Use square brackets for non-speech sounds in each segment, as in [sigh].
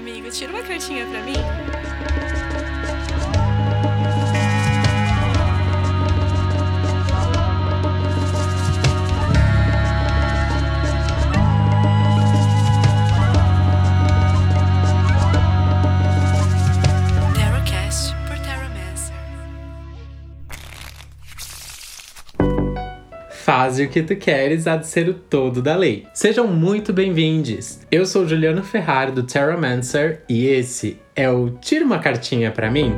amigo, tira uma cartinha pra mim? Faze o que tu queres, há de ser o todo da lei. Sejam muito bem-vindos. Eu sou Juliano Ferrari do Terramancer e esse é o Tira uma cartinha pra mim.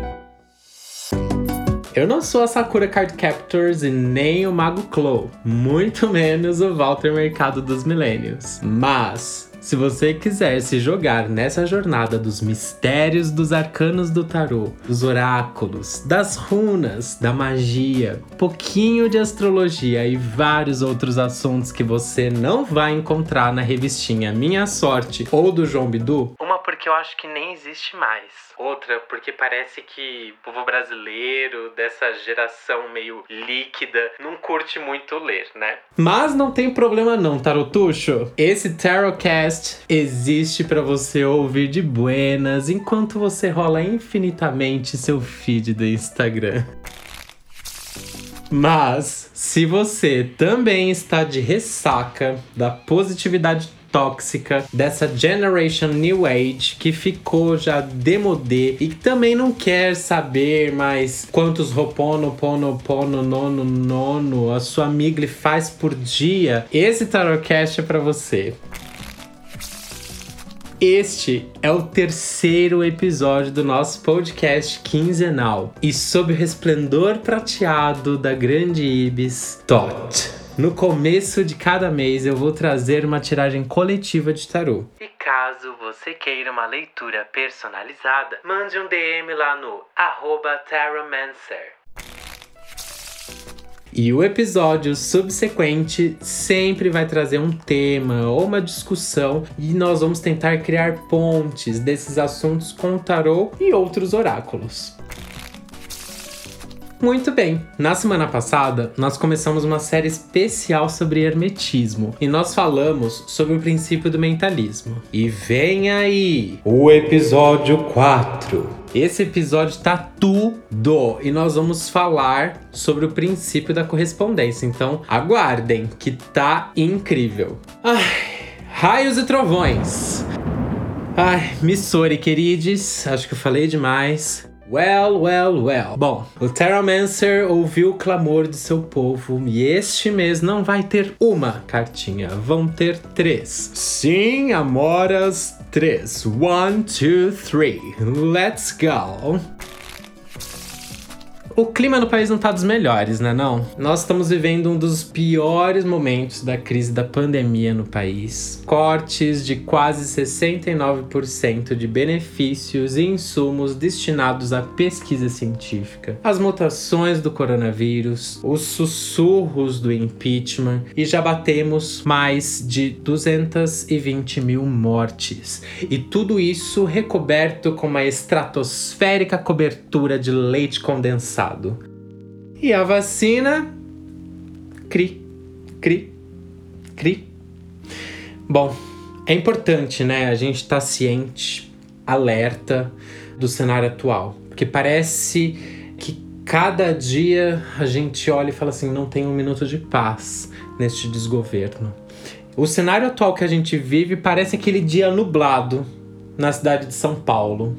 Eu não sou a Sakura Card Captors e nem o Mago Clo, muito menos o Walter Mercado dos Milênios. Mas se você quiser se jogar nessa jornada dos mistérios dos arcanos do tarô, dos oráculos, das runas, da magia, pouquinho de astrologia e vários outros assuntos que você não vai encontrar na revistinha Minha Sorte ou do João Bidu, porque eu acho que nem existe mais. Outra porque parece que o povo brasileiro dessa geração meio líquida não curte muito ler, né? Mas não tem problema não, Tarotuxo. Esse Tarotcast existe para você ouvir de buenas enquanto você rola infinitamente seu feed do Instagram. Mas, se você também está de ressaca da positividade tóxica dessa Generation New Age que ficou já demodê e que também não quer saber mais quantos ropono, pono, pono, nono, nono a sua amiga faz por dia, esse Tarotcast é para você. Este é o terceiro episódio do nosso podcast quinzenal e sob o resplendor prateado da grande Ibis Tot. No começo de cada mês eu vou trazer uma tiragem coletiva de tarô. E caso você queira uma leitura personalizada, mande um DM lá no arroba Tarotmancer. E o episódio subsequente sempre vai trazer um tema ou uma discussão e nós vamos tentar criar pontes desses assuntos com o tarô e outros oráculos. Muito bem, na semana passada nós começamos uma série especial sobre hermetismo e nós falamos sobre o princípio do mentalismo. E vem aí o episódio 4. Esse episódio tá tudo e nós vamos falar sobre o princípio da correspondência. Então, aguardem que tá incrível. Ai, raios e trovões. Ai, Missori, queridos, acho que eu falei demais. Well, well, well. Bom, o Terramancer ouviu o clamor de seu povo e este mês não vai ter uma cartinha, vão ter três. Sim, Amoras, três. One, two, three. Let's go. O clima no país não tá dos melhores, né não? Nós estamos vivendo um dos piores momentos da crise da pandemia no país. Cortes de quase 69% de benefícios e insumos destinados à pesquisa científica. As mutações do coronavírus, os sussurros do impeachment e já batemos mais de 220 mil mortes. E tudo isso recoberto com uma estratosférica cobertura de leite condensado. E a vacina. Cri, cri, cri. Bom, é importante, né? A gente estar tá ciente, alerta do cenário atual. Porque parece que cada dia a gente olha e fala assim: não tem um minuto de paz neste desgoverno. O cenário atual que a gente vive parece aquele dia nublado na cidade de São Paulo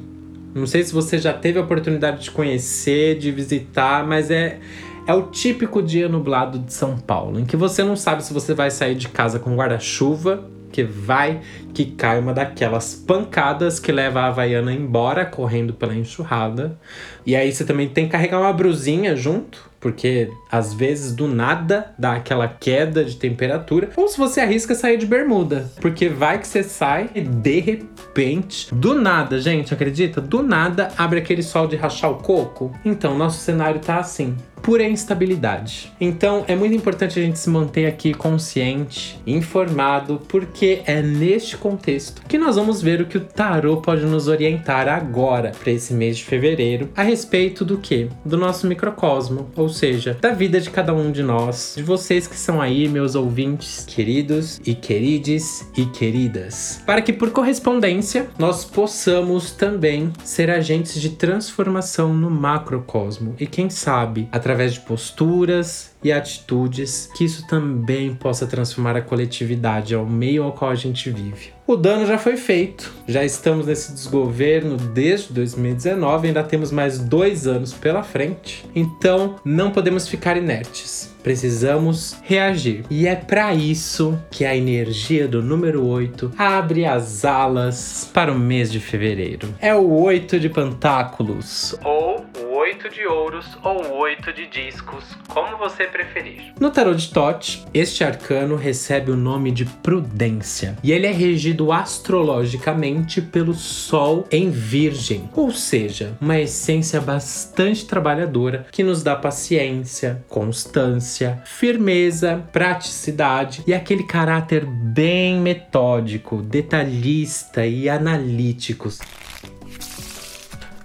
não sei se você já teve a oportunidade de conhecer, de visitar, mas é, é o típico dia nublado de São Paulo, em que você não sabe se você vai sair de casa com guarda-chuva, que vai que cai uma daquelas pancadas que leva a Havaiana embora correndo pela enxurrada. E aí você também tem que carregar uma brusinha junto, porque às vezes do nada dá aquela queda de temperatura. Ou se você arrisca sair de bermuda, porque vai que você sai e de repente, do nada, gente, acredita? Do nada abre aquele sol de rachar o coco. Então, nosso cenário tá assim. Pura instabilidade. Então é muito importante a gente se manter aqui consciente, informado, porque é neste contexto que nós vamos ver o que o tarô pode nos orientar agora para esse mês de fevereiro a respeito do que? Do nosso microcosmo, ou seja, da vida de cada um de nós, de vocês que são aí, meus ouvintes, queridos e querides e queridas, para que por correspondência nós possamos também ser agentes de transformação no macrocosmo e quem sabe através de posturas e atitudes que isso também possa transformar a coletividade ao meio ao qual a gente vive. O dano já foi feito, já estamos nesse desgoverno desde 2019, ainda temos mais dois anos pela frente, então não podemos ficar inertes. Precisamos reagir. E é para isso que a energia do número 8 abre as alas para o mês de fevereiro. É o 8 de pentáculos, ou o 8 de ouros, ou o 8 de discos, como você preferir. No tarot de Tote, este arcano recebe o nome de prudência, e ele é regido astrologicamente pelo Sol em Virgem, ou seja, uma essência bastante trabalhadora que nos dá paciência, constância, firmeza, praticidade e aquele caráter bem metódico, detalhista e analítico.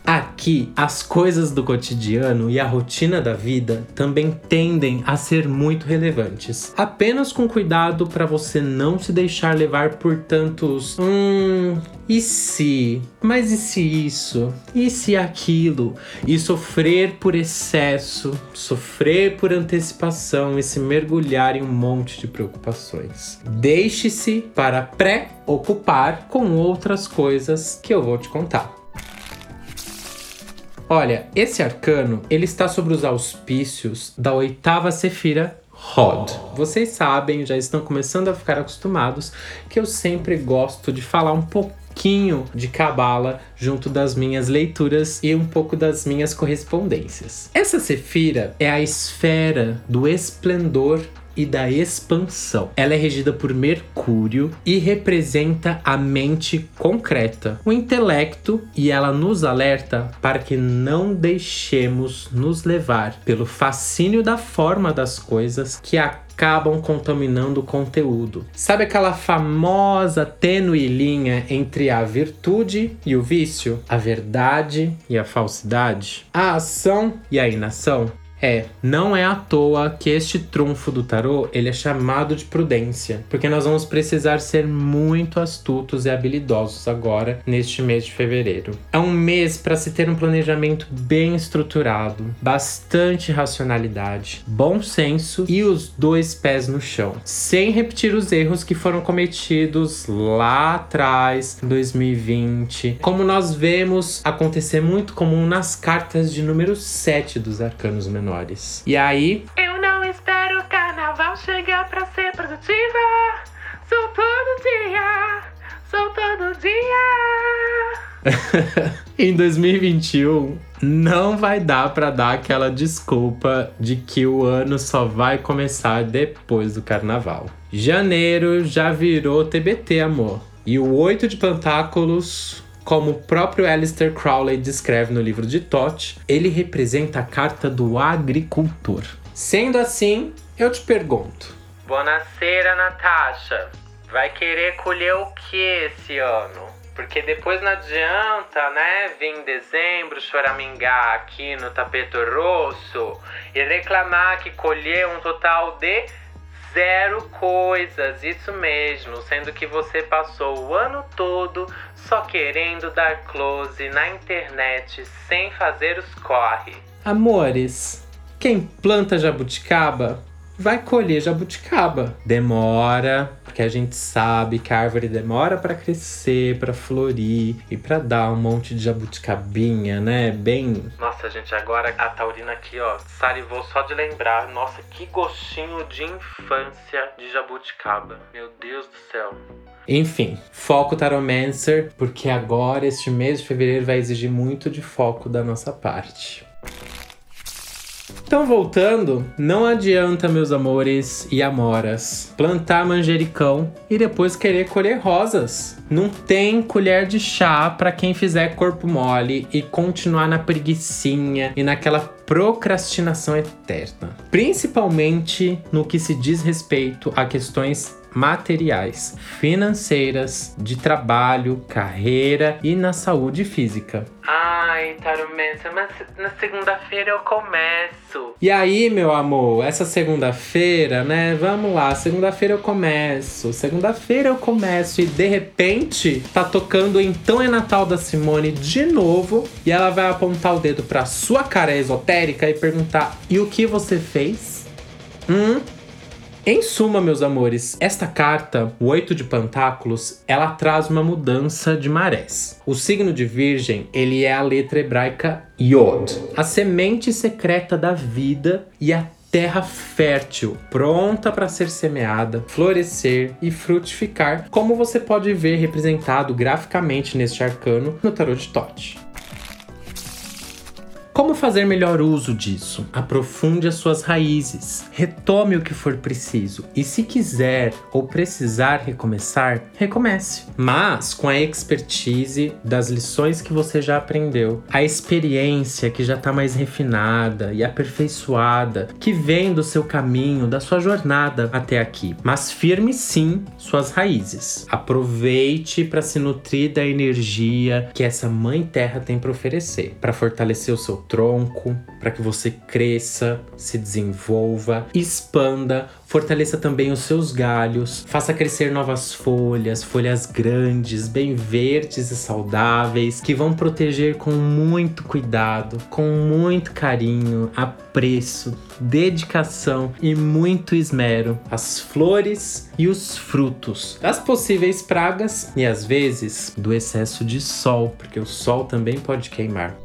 Aqui, as coisas do cotidiano e a rotina da vida também tendem a ser muito relevantes. Apenas com cuidado para você não se deixar levar por tantos. Hum. E se? Mas e se isso? E se aquilo? E sofrer por excesso, sofrer por antecipação e se mergulhar em um monte de preocupações. Deixe-se para pré-ocupar com outras coisas que eu vou te contar. Olha, esse arcano, ele está sobre os auspícios da oitava Sefira Rod. Vocês sabem, já estão começando a ficar acostumados, que eu sempre gosto de falar um pouquinho de cabala junto das minhas leituras e um pouco das minhas correspondências. Essa Sefira é a esfera do esplendor e da expansão. Ela é regida por Mercúrio e representa a mente concreta, o intelecto, e ela nos alerta para que não deixemos nos levar pelo fascínio da forma das coisas que acabam contaminando o conteúdo. Sabe aquela famosa tênue linha entre a virtude e o vício, a verdade e a falsidade, a ação e a inação? É, não é à toa que este trunfo do tarô ele é chamado de prudência, porque nós vamos precisar ser muito astutos e habilidosos agora neste mês de fevereiro. É um mês para se ter um planejamento bem estruturado, bastante racionalidade, bom senso e os dois pés no chão, sem repetir os erros que foram cometidos lá atrás, em 2020, como nós vemos acontecer muito comum nas cartas de número 7 dos arcanos menores menores. E aí. Eu não espero o carnaval chegar pra ser produtiva. Sou todo dia. Sou todo dia. [laughs] em 2021, não vai dar para dar aquela desculpa de que o ano só vai começar depois do carnaval. Janeiro já virou TBT, amor. E o oito de pentáculos como o próprio Alistair Crowley descreve no livro de Toth, ele representa a carta do agricultor. Sendo assim, eu te pergunto: Buonasera, Natasha. Vai querer colher o que esse ano? Porque depois não adianta, né, vir em dezembro choramingar aqui no tapete rosso e reclamar que colheu um total de zero coisas, isso mesmo, sendo que você passou o ano todo só querendo dar close na internet sem fazer os corre. Amores, quem planta jabuticaba vai colher jabuticaba. Demora, porque a gente sabe que a árvore demora para crescer, para florir e para dar um monte de jabuticabinha, né? Bem. Nossa, gente, agora a Taurina aqui, ó, salivou só de lembrar. Nossa, que gostinho de infância de jabuticaba. Meu Deus do céu. Enfim, foco Taromancer, porque agora este mês de fevereiro vai exigir muito de foco da nossa parte. Então, voltando, não adianta, meus amores e amoras, plantar manjericão e depois querer colher rosas. Não tem colher de chá para quem fizer corpo mole e continuar na preguiçinha e naquela procrastinação eterna. Principalmente no que se diz respeito a questões materiais, financeiras, de trabalho, carreira e na saúde física. Ai, Tarumessa, mas na segunda-feira eu começo. E aí, meu amor, essa segunda-feira, né? Vamos lá, segunda-feira eu começo. Segunda-feira eu começo e de repente tá tocando Então é Natal da Simone de novo e ela vai apontar o dedo pra sua cara esotérica e perguntar: "E o que você fez?" Hum? Em suma, meus amores, esta carta, o Oito de Pentáculos, ela traz uma mudança de marés. O signo de Virgem, ele é a letra hebraica Yod, a semente secreta da vida e a terra fértil, pronta para ser semeada, florescer e frutificar, como você pode ver representado graficamente neste arcano no tarot de Tote. Como fazer melhor uso disso? Aprofunde as suas raízes, retome o que for preciso e, se quiser ou precisar recomeçar, recomece. Mas com a expertise das lições que você já aprendeu, a experiência que já está mais refinada e aperfeiçoada, que vem do seu caminho, da sua jornada até aqui. Mas firme sim suas raízes. Aproveite para se nutrir da energia que essa Mãe Terra tem para oferecer, para fortalecer o seu tronco, para que você cresça, se desenvolva, expanda, fortaleça também os seus galhos, faça crescer novas folhas, folhas grandes, bem verdes e saudáveis, que vão proteger com muito cuidado, com muito carinho, apreço, dedicação e muito esmero as flores e os frutos das possíveis pragas e às vezes do excesso de sol, porque o sol também pode queimar.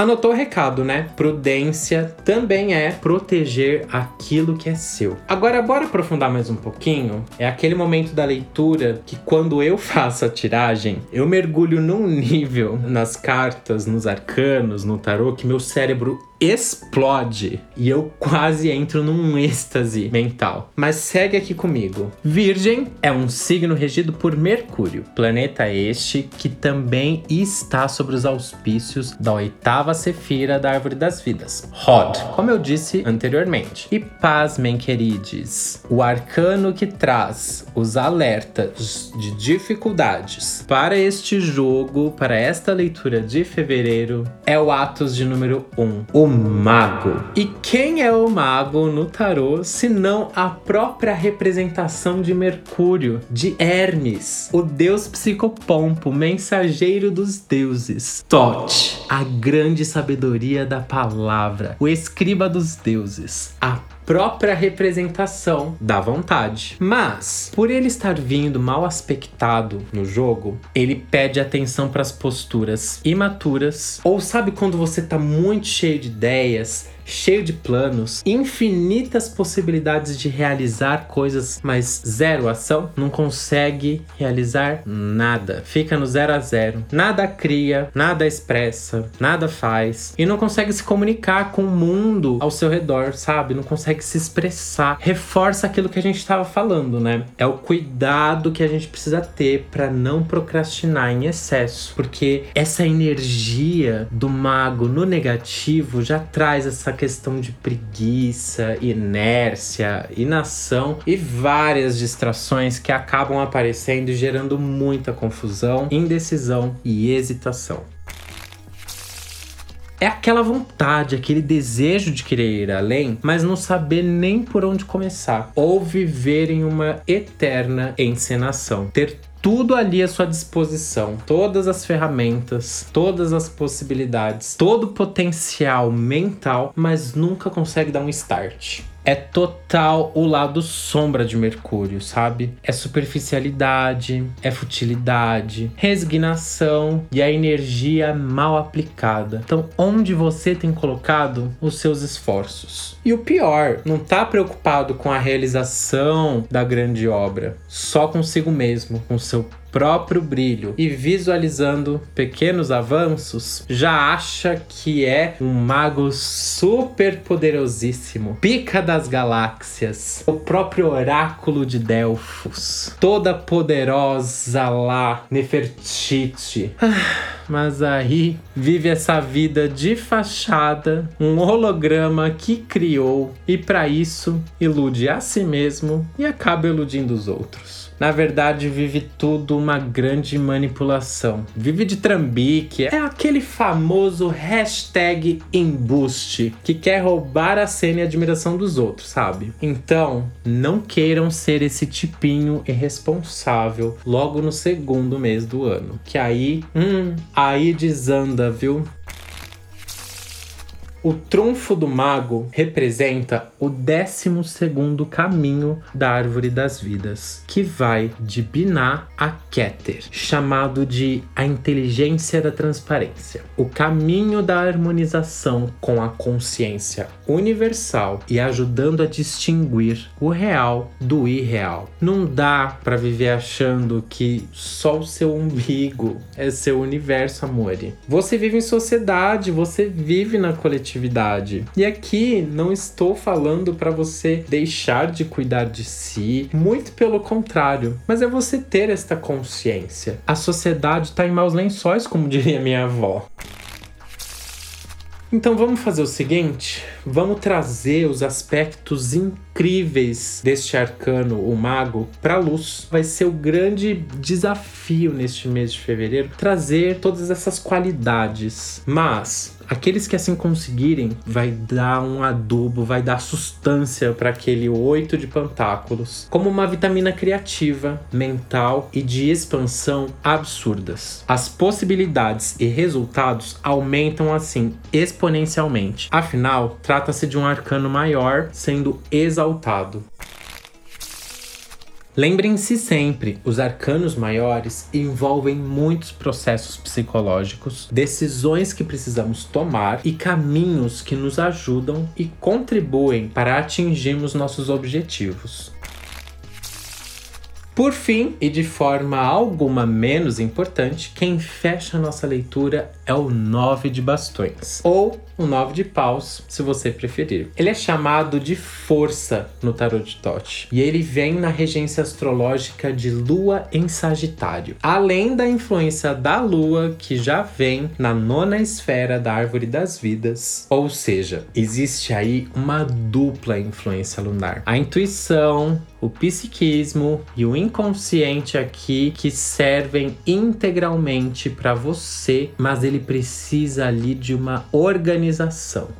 Anotou o recado, né? Prudência também é proteger aquilo que é seu. Agora, bora aprofundar mais um pouquinho? É aquele momento da leitura que, quando eu [laughs] faço a tiragem, eu mergulho num nível nas cartas, nos arcanos, no tarô, que meu cérebro explode e eu quase entro num êxtase mental. Mas segue aqui comigo. Virgem é um signo regido por Mercúrio, planeta este que também está sobre os auspícios da oitava sefira da Árvore das Vidas, Rod, como eu disse anteriormente. E pasmem, queridos, o arcano que traz os alertas de dificuldades para este jogo, para esta leitura de fevereiro, é o Atos de número 1, o mago. E quem é o mago no tarô, se não a própria representação de Mercúrio, de Hermes, o deus psicopompo, mensageiro dos deuses. Tote, a grande sabedoria da palavra, o escriba dos deuses, a própria representação da vontade. Mas, por ele estar vindo mal aspectado no jogo, ele pede atenção para as posturas imaturas. Ou sabe quando você tá muito cheio de ideias, cheio de planos, infinitas possibilidades de realizar coisas, mas zero ação, não consegue realizar nada. Fica no zero a zero. Nada cria, nada expressa, nada faz e não consegue se comunicar com o mundo ao seu redor, sabe? Não consegue se expressar. Reforça aquilo que a gente estava falando, né? É o cuidado que a gente precisa ter para não procrastinar em excesso, porque essa energia do mago no negativo já traz essa questão de preguiça, inércia, inação e várias distrações que acabam aparecendo e gerando muita confusão, indecisão e hesitação. É aquela vontade, aquele desejo de querer ir além, mas não saber nem por onde começar, ou viver em uma eterna encenação, ter tudo ali à sua disposição, todas as ferramentas, todas as possibilidades, todo o potencial mental, mas nunca consegue dar um start é total o lado sombra de Mercúrio, sabe? É superficialidade, é futilidade, resignação e a energia mal aplicada. Então, onde você tem colocado os seus esforços? E o pior, não tá preocupado com a realização da grande obra, só consigo mesmo, com seu próprio brilho e visualizando pequenos avanços, já acha que é um mago super poderosíssimo, pica das galáxias, o próprio oráculo de Delfos, toda poderosa lá, Nefertiti. Ah mas aí vive essa vida de fachada, um holograma que criou e para isso ilude a si mesmo e acaba iludindo os outros na verdade vive tudo uma grande manipulação. Vive de trambique, é aquele famoso hashtag embuste que quer roubar a cena e a admiração dos outros, sabe? Então, não queiram ser esse tipinho irresponsável logo no segundo mês do ano. Que aí, hum, aí desanda, viu? O trunfo do mago representa o 12 caminho da árvore das vidas, que vai de Binah a Keter, chamado de a inteligência da transparência. O caminho da harmonização com a consciência universal e ajudando a distinguir o real do irreal. Não dá para viver achando que só o seu umbigo é seu universo, amore. Você vive em sociedade, você vive na coletividade E aqui não estou falando para você deixar de cuidar de si, muito pelo contrário, mas é você ter esta consciência. A sociedade está em maus lençóis, como diria minha avó. Então vamos fazer o seguinte: vamos trazer os aspectos incríveis deste arcano, o mago, para luz. Vai ser o grande desafio neste mês de fevereiro trazer todas essas qualidades. Mas Aqueles que assim conseguirem, vai dar um adubo, vai dar sustância para aquele oito de pentáculos, como uma vitamina criativa, mental e de expansão absurdas. As possibilidades e resultados aumentam assim exponencialmente. Afinal, trata-se de um arcano maior sendo exaltado. Lembrem-se sempre, os arcanos maiores envolvem muitos processos psicológicos, decisões que precisamos tomar e caminhos que nos ajudam e contribuem para atingirmos nossos objetivos. Por fim, e de forma alguma menos importante, quem fecha nossa leitura é o nove de bastões, ou o nove de paus, se você preferir. Ele é chamado de força no tarot de Tote, e ele vem na regência astrológica de Lua em Sagitário, além da influência da Lua que já vem na nona esfera da árvore das vidas. Ou seja, existe aí uma dupla influência lunar. A intuição, o psiquismo e o inconsciente aqui que servem integralmente para você, mas ele precisa ali de uma organização.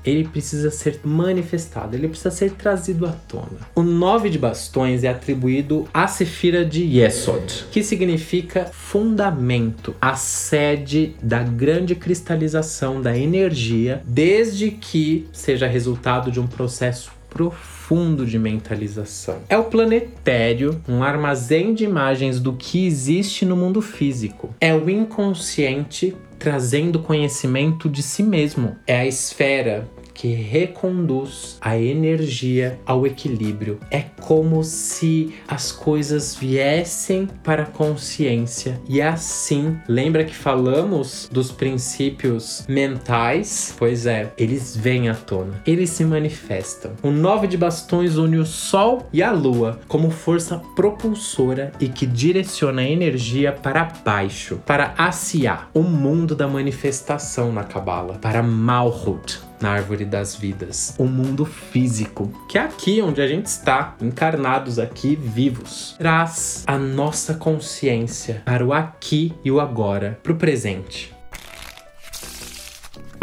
Ele precisa ser manifestado, ele precisa ser trazido à tona. O nove de bastões é atribuído à Sefira de Yesod, que significa fundamento, a sede da grande cristalização da energia, desde que seja resultado de um processo profundo de mentalização. É o planetério, um armazém de imagens do que existe no mundo físico. É o inconsciente trazendo conhecimento de si mesmo. É a esfera que reconduz a energia ao equilíbrio. É como se as coisas viessem para a consciência e assim, lembra que falamos dos princípios mentais? Pois é, eles vêm à tona, eles se manifestam. O nove de bastões une o sol e a lua como força propulsora e que direciona a energia para baixo, para Asiá, o mundo da manifestação na Cabala, para Malhut, na árvore das vidas, o mundo físico, que é aqui onde a gente está, encarnados aqui, vivos. Traz a nossa consciência para o aqui e o agora, para o presente.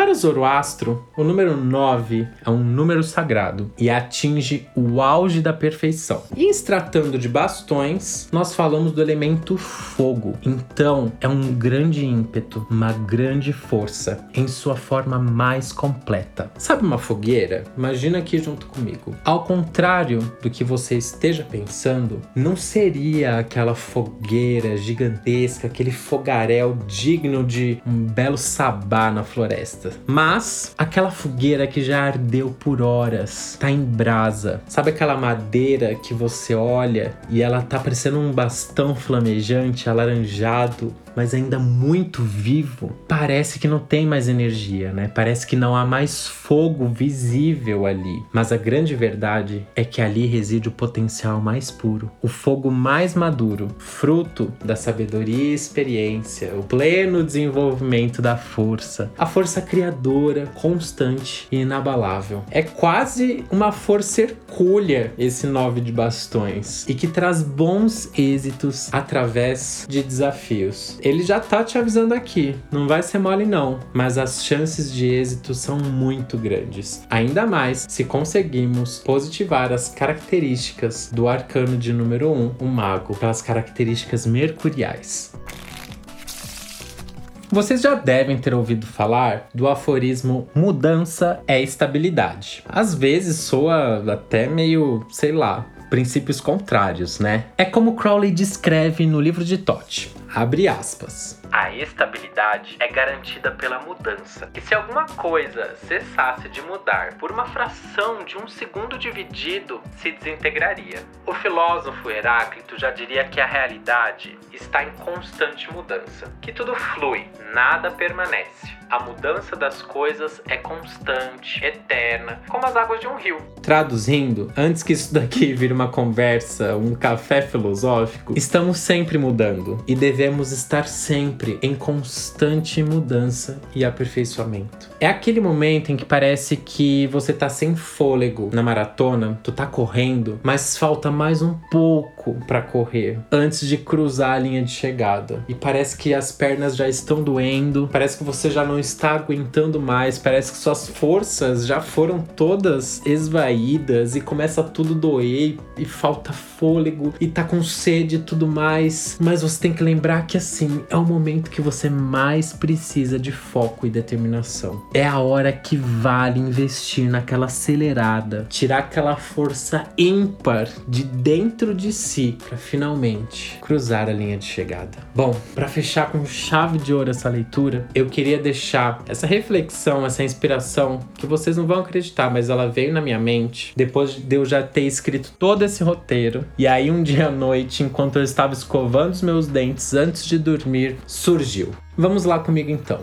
Para Zoroastro, o número 9 é um número sagrado e atinge o auge da perfeição. E tratando de bastões, nós falamos do elemento fogo. Então, é um grande ímpeto, uma grande força em sua forma mais completa. Sabe uma fogueira? Imagina aqui junto comigo. Ao contrário do que você esteja pensando, não seria aquela fogueira gigantesca, aquele fogaréu digno de um belo sabá na floresta Mas aquela fogueira que já ardeu por horas, tá em brasa. Sabe aquela madeira que você olha e ela tá parecendo um bastão flamejante, alaranjado, mas ainda muito vivo, parece que não tem mais energia, né? Parece que não há mais fogo visível ali. Mas a grande verdade é que ali reside o potencial mais puro, o fogo mais maduro, fruto da sabedoria e experiência, o pleno desenvolvimento da força, a força criadora, constante e inabalável. É quase uma força hercúlea esse nove de bastões e que traz bons êxitos através de desafios ele já tá te avisando aqui. Não vai ser mole, não. Mas as chances de êxito são muito grandes. Ainda mais se conseguimos positivar as características do arcano de número 1, um, o mago, pelas características mercuriais. Vocês já devem ter ouvido falar do aforismo mudança é estabilidade. Às vezes soa até meio, sei lá, princípios contrários, né? É como Crowley descreve no livro de Todd. Abre aspas. A estabilidade é garantida pela mudança. E se alguma coisa cessasse de mudar por uma fração de um segundo dividido, se desintegraria. O filósofo Heráclito já diria que a realidade está em constante mudança, que tudo flui, nada permanece. A mudança das coisas é constante, eterna, como as águas de um rio. Traduzindo, antes que isso daqui [laughs] vire uma conversa, um café filosófico, estamos sempre mudando e devemos estar sempre em constante mudança e aperfeiçoamento. É aquele momento em que parece que você tá sem fôlego na maratona, tu tá correndo, mas falta mais um pouco para correr antes de cruzar a linha de chegada. E parece que as pernas já estão doendo, parece que você já não não está aguentando mais, parece que suas forças já foram todas esvaídas e começa tudo doer e falta fôlego e tá com sede e tudo mais. Mas você tem que lembrar que assim, é o momento que você mais precisa de foco e determinação. É a hora que vale investir naquela acelerada, tirar aquela força ímpar de dentro de si para finalmente cruzar a linha de chegada. Bom, para fechar com chave de ouro essa leitura, eu queria deixar essa reflexão, essa inspiração, que vocês não vão acreditar, mas ela veio na minha mente depois de eu já ter escrito todo esse roteiro. E aí, um dia à noite, enquanto eu estava escovando os meus dentes antes de dormir, surgiu. Vamos lá comigo então.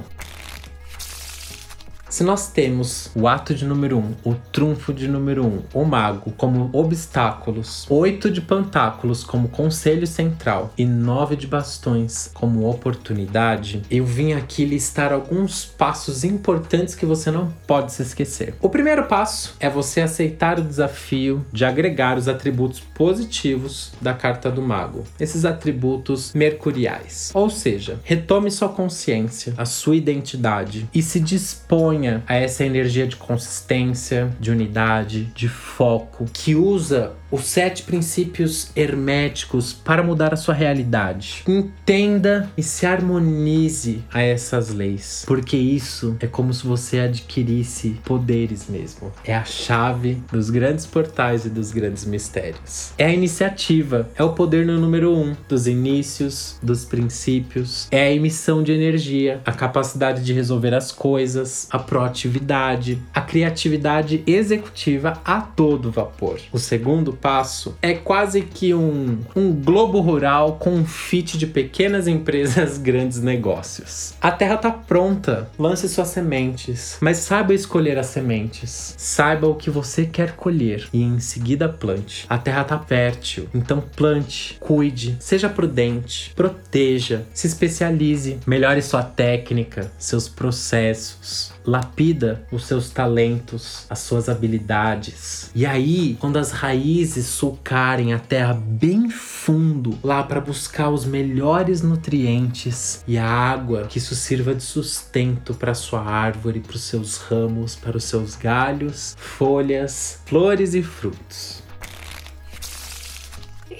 Se nós temos o ato de número 1, um, o trunfo de número 1, um, o mago como obstáculos, oito de pentáculos como conselho central e nove de bastões como oportunidade, eu vim aqui listar alguns passos importantes que você não pode se esquecer. O primeiro passo é você aceitar o desafio de agregar os atributos positivos da carta do mago, esses atributos mercuriais. Ou seja, retome sua consciência, a sua identidade e se disponha a essa energia de consistência, de unidade, de foco, que usa os sete princípios herméticos para mudar a sua realidade. Entenda e se harmonize a essas leis, porque isso é como se você adquirisse poderes mesmo. É a chave dos grandes portais e dos grandes mistérios. É a iniciativa, é o poder no número um dos inícios, dos princípios, é a emissão de energia, a capacidade de resolver as coisas, a proatividade, a criatividade executiva a todo vapor. O segundo passo é quase que um, um globo rural com um fit de pequenas [laughs] empresas, grandes negócios. A terra tá pronta, lance suas sementes, mas saiba escolher as sementes. Saiba o que você quer colher e em seguida plante. A terra tá fértil, então plante, cuide, seja prudente, proteja, se especialize, melhore sua técnica, seus processos, lapida os seus talentos, as suas habilidades. E aí, quando as raízes socarem a terra bem fundo, lá para buscar os melhores nutrientes e a água, que isso sirva de sustento para sua árvore, para os seus ramos, para os seus galhos, folhas, flores e frutos.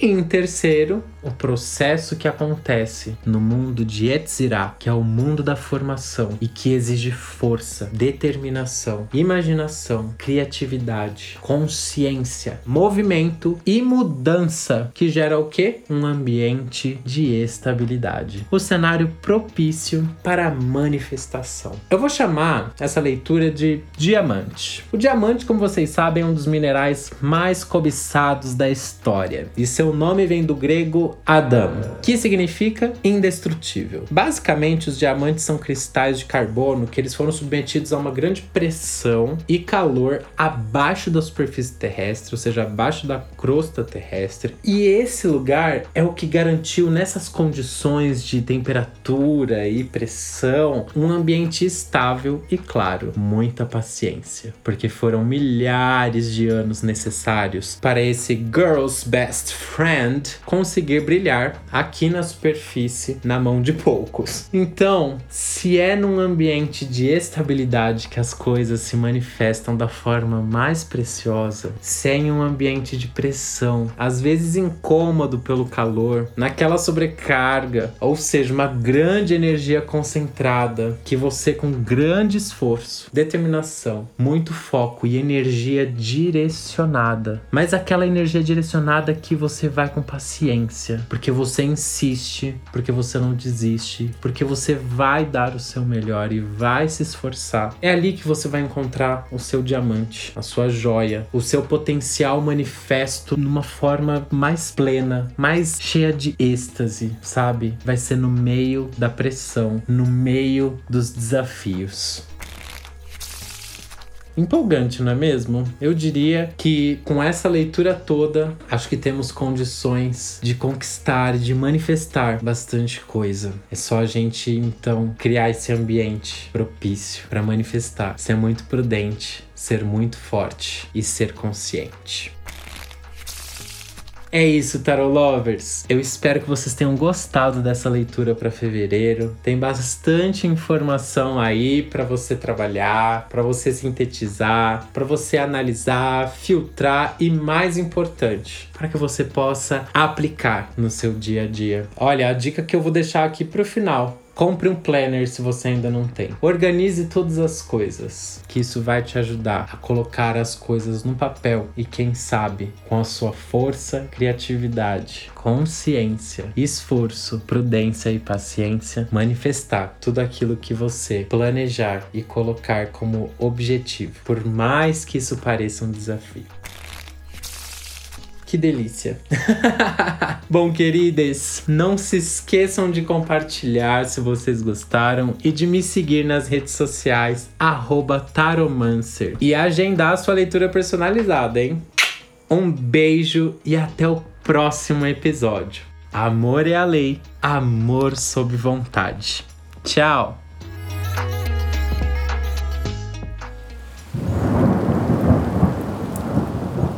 E em terceiro, o processo que acontece no mundo de Yetzirah, que é o mundo da formação e que exige força, determinação, imaginação, criatividade, consciência, movimento e mudança, que gera o quê? Um ambiente de estabilidade. O cenário propício para a manifestação. Eu vou chamar essa leitura de diamante. O diamante, como vocês sabem, é um dos minerais mais cobiçados da história. E seu nome vem do grego Adam, que significa indestrutível. Basicamente, os diamantes são cristais de carbono que eles foram submetidos a uma grande pressão e calor abaixo da superfície terrestre, ou seja, abaixo da crosta terrestre. E esse lugar é o que garantiu nessas condições de temperatura e pressão um ambiente estável e claro, muita paciência, porque foram milhares de anos necessários para esse girl's best friend conseguir brilhar aqui na superfície na mão de poucos. Então, se é num ambiente de estabilidade que as coisas se manifestam da forma mais preciosa, se é em um ambiente de pressão, às vezes incômodo pelo calor, naquela sobrecarga, ou seja, uma grande energia concentrada que você com grande esforço, determinação, muito foco e energia direcionada, mas aquela energia direcionada que você vai com paciência, porque você insiste, porque você não desiste, porque você vai dar o seu melhor e vai se esforçar. É ali que você vai encontrar o seu diamante, a sua joia, o seu potencial manifesto numa forma mais plena, mais cheia de êxtase, sabe? Vai ser no meio da pressão, no meio dos desafios. Empolgante, não é mesmo? Eu diria que com essa leitura toda, acho que temos condições de conquistar, de manifestar bastante coisa. É só a gente então criar esse ambiente propício para manifestar, ser muito prudente, ser muito forte e ser consciente. É isso, Tarot Lovers. Eu espero que vocês tenham gostado dessa leitura para fevereiro. Tem bastante informação aí para você trabalhar, para você sintetizar, para você analisar, filtrar e mais importante, para que você possa aplicar no seu dia a dia. Olha, a dica que eu vou deixar aqui pro final Compre um planner se você ainda não tem. Organize todas as coisas, que isso vai te ajudar a colocar as coisas no papel e quem sabe, com a sua força, criatividade, consciência, esforço, prudência e paciência, manifestar tudo aquilo que você planejar e colocar como objetivo, por mais que isso pareça um desafio. Que delícia. [laughs] Bom, queridas, não se esqueçam de compartilhar se vocês gostaram e de me seguir nas redes sociais, taromancer. E agendar a sua leitura personalizada, hein? Um beijo e até o próximo episódio. Amor é a lei, amor sob vontade. Tchau!